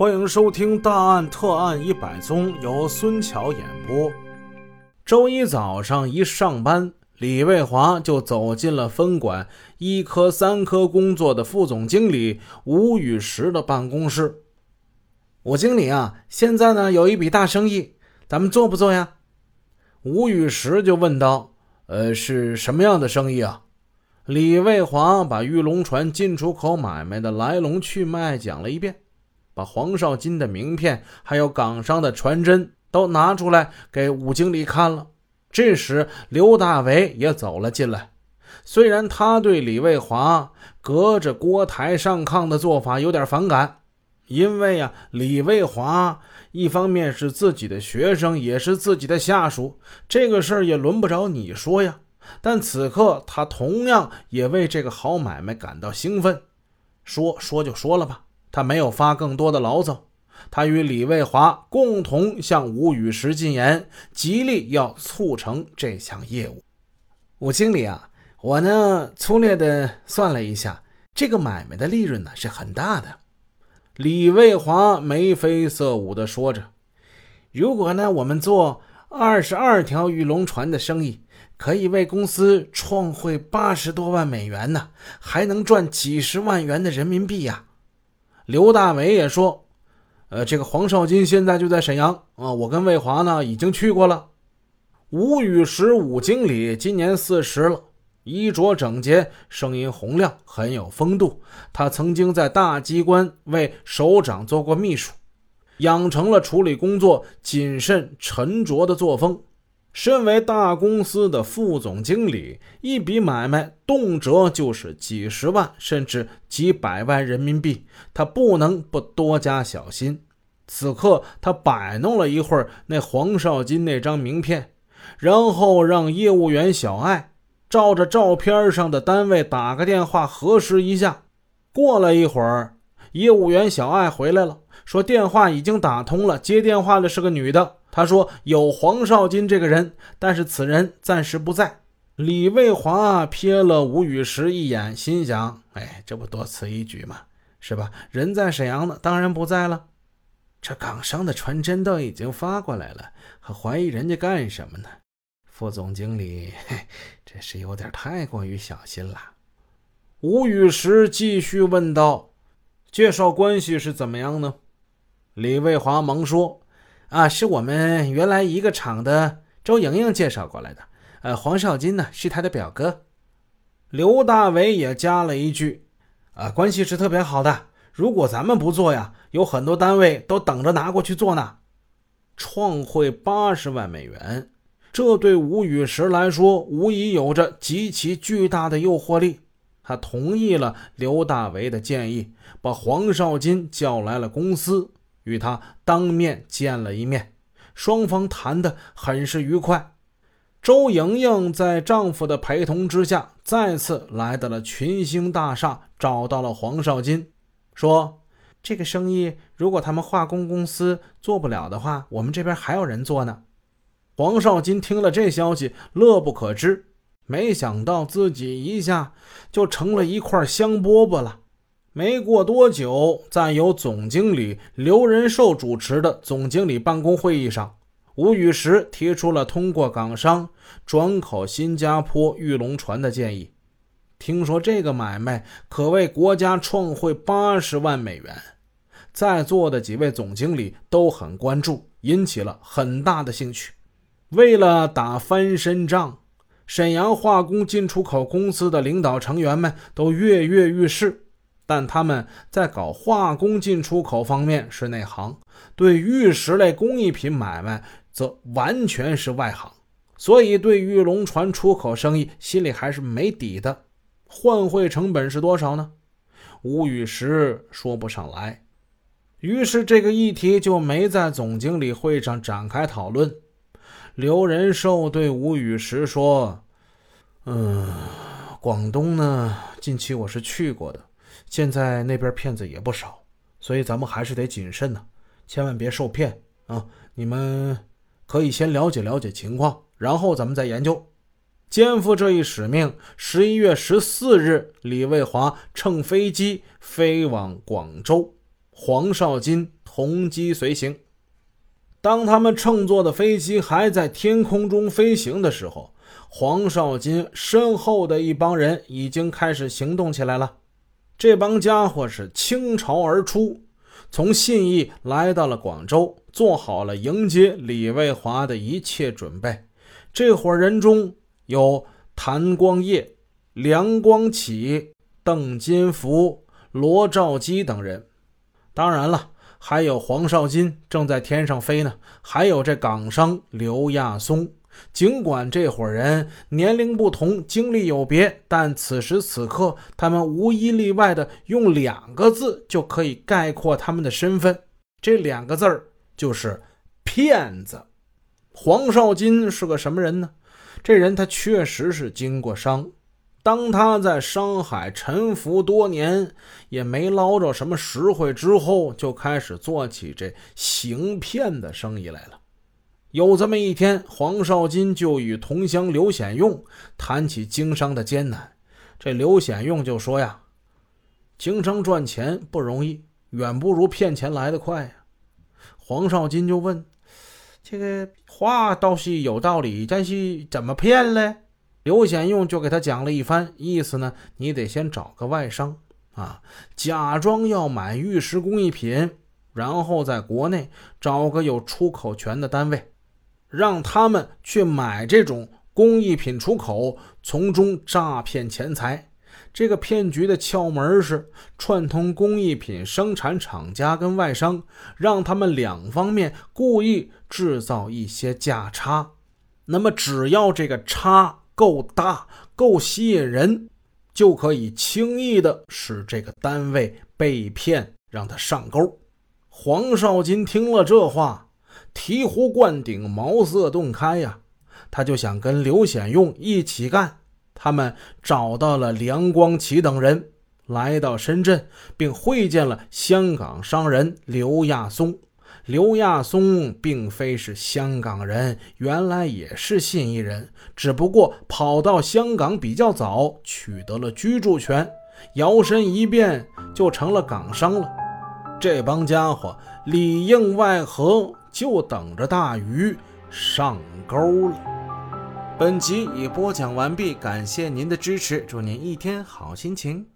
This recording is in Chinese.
欢迎收听《大案特案一百宗》，由孙桥演播。周一早上一上班，李卫华就走进了分管一科、三科工作的副总经理吴雨石的办公室。吴经理啊，现在呢有一笔大生意，咱们做不做呀？吴雨石就问道：“呃，是什么样的生意啊？”李卫华把玉龙船进出口买卖的来龙去脉讲了一遍。把黄少金的名片还有港商的传真都拿出来给武经理看了。这时，刘大为也走了进来。虽然他对李卫华隔着锅台上炕的做法有点反感，因为呀，李卫华一方面是自己的学生，也是自己的下属，这个事儿也轮不着你说呀。但此刻他同样也为这个好买卖感到兴奋。说说就说了吧。他没有发更多的牢骚，他与李卫华共同向吴雨石进言，极力要促成这项业务。吴经理啊，我呢粗略的算了一下，这个买卖的利润呢是很大的。李卫华眉飞色舞的说着：“如果呢我们做二十二条玉龙船的生意，可以为公司创汇八十多万美元呢，还能赚几十万元的人民币呀。”刘大伟也说：“呃，这个黄少金现在就在沈阳啊，我跟魏华呢已经去过了。”吴雨石武经理今年四十了，衣着整洁，声音洪亮，很有风度。他曾经在大机关为首长做过秘书，养成了处理工作谨慎沉着的作风。身为大公司的副总经理，一笔买卖动辄就是几十万，甚至几百万人民币，他不能不多加小心。此刻，他摆弄了一会儿那黄少金那张名片，然后让业务员小艾照着照片上的单位打个电话核实一下。过了一会儿，业务员小艾回来了，说电话已经打通了，接电话的是个女的。他说：“有黄少金这个人，但是此人暂时不在。”李卫华瞥了吴雨石一眼，心想：“哎，这不多此一举吗？是吧？人在沈阳呢，当然不在了。这港商的传真都已经发过来了，还怀疑人家干什么呢？副总经理，这是有点太过于小心了。”吴雨石继续问道：“介绍关系是怎么样呢？”李卫华忙说。啊，是我们原来一个厂的周莹莹介绍过来的。呃，黄少金呢是他的表哥。刘大伟也加了一句：“啊，关系是特别好的。如果咱们不做呀，有很多单位都等着拿过去做呢。”创汇八十万美元，这对吴雨石来说无疑有着极其巨大的诱惑力。他同意了刘大为的建议，把黄少金叫来了公司。与他当面见了一面，双方谈得很是愉快。周莹莹在丈夫的陪同之下，再次来到了群星大厦，找到了黄少金，说：“这个生意如果他们化工公司做不了的话，我们这边还有人做呢。”黄少金听了这消息，乐不可支，没想到自己一下就成了一块香饽饽了。没过多久，在由总经理刘仁寿主持的总经理办公会议上，吴雨石提出了通过港商转口新加坡玉龙船的建议。听说这个买卖可为国家创汇八十万美元，在座的几位总经理都很关注，引起了很大的兴趣。为了打翻身仗，沈阳化工进出口公司的领导成员们都跃跃欲试。但他们在搞化工进出口方面是内行，对玉石类工艺品买卖则完全是外行，所以对玉龙船出口生意心里还是没底的。换汇成本是多少呢？吴雨石说不上来。于是这个议题就没在总经理会上展开讨论。刘仁寿对吴雨石说：“嗯，广东呢，近期我是去过的。”现在那边骗子也不少，所以咱们还是得谨慎呢，千万别受骗啊！你们可以先了解了解情况，然后咱们再研究。肩负这一使命，十一月十四日，李卫华乘飞机飞往广州，黄少金同。同机随行。当他们乘坐的飞机还在天空中飞行的时候，黄少金身后的一帮人已经开始行动起来了。这帮家伙是倾巢而出，从信义来到了广州，做好了迎接李卫华的一切准备。这伙人中有谭光业、梁光启、邓金福、罗兆基等人，当然了。还有黄少金正在天上飞呢，还有这港商刘亚松。尽管这伙人年龄不同，经历有别，但此时此刻，他们无一例外的用两个字就可以概括他们的身份。这两个字儿就是骗子。黄少金是个什么人呢？这人他确实是经过商。当他在商海沉浮多年，也没捞着什么实惠之后，就开始做起这行骗的生意来了。有这么一天，黄少金就与同乡刘显用谈起经商的艰难。这刘显用就说呀：“经商赚钱不容易，远不如骗钱来得快呀。”黄少金就问：“这个话倒是有道理，但是怎么骗嘞？”刘显用就给他讲了一番，意思呢，你得先找个外商啊，假装要买玉石工艺品，然后在国内找个有出口权的单位，让他们去买这种工艺品出口，从中诈骗钱财。这个骗局的窍门是串通工艺品生产厂家跟外商，让他们两方面故意制造一些价差，那么只要这个差。够大、够吸引人，就可以轻易的使这个单位被骗，让他上钩。黄少金听了这话，醍醐灌顶，茅塞顿开呀！他就想跟刘显用一起干。他们找到了梁光启等人，来到深圳，并会见了香港商人刘亚松。刘亚松并非是香港人，原来也是信义人，只不过跑到香港比较早，取得了居住权，摇身一变就成了港商了。这帮家伙里应外合，就等着大鱼上钩了。本集已播讲完毕，感谢您的支持，祝您一天好心情。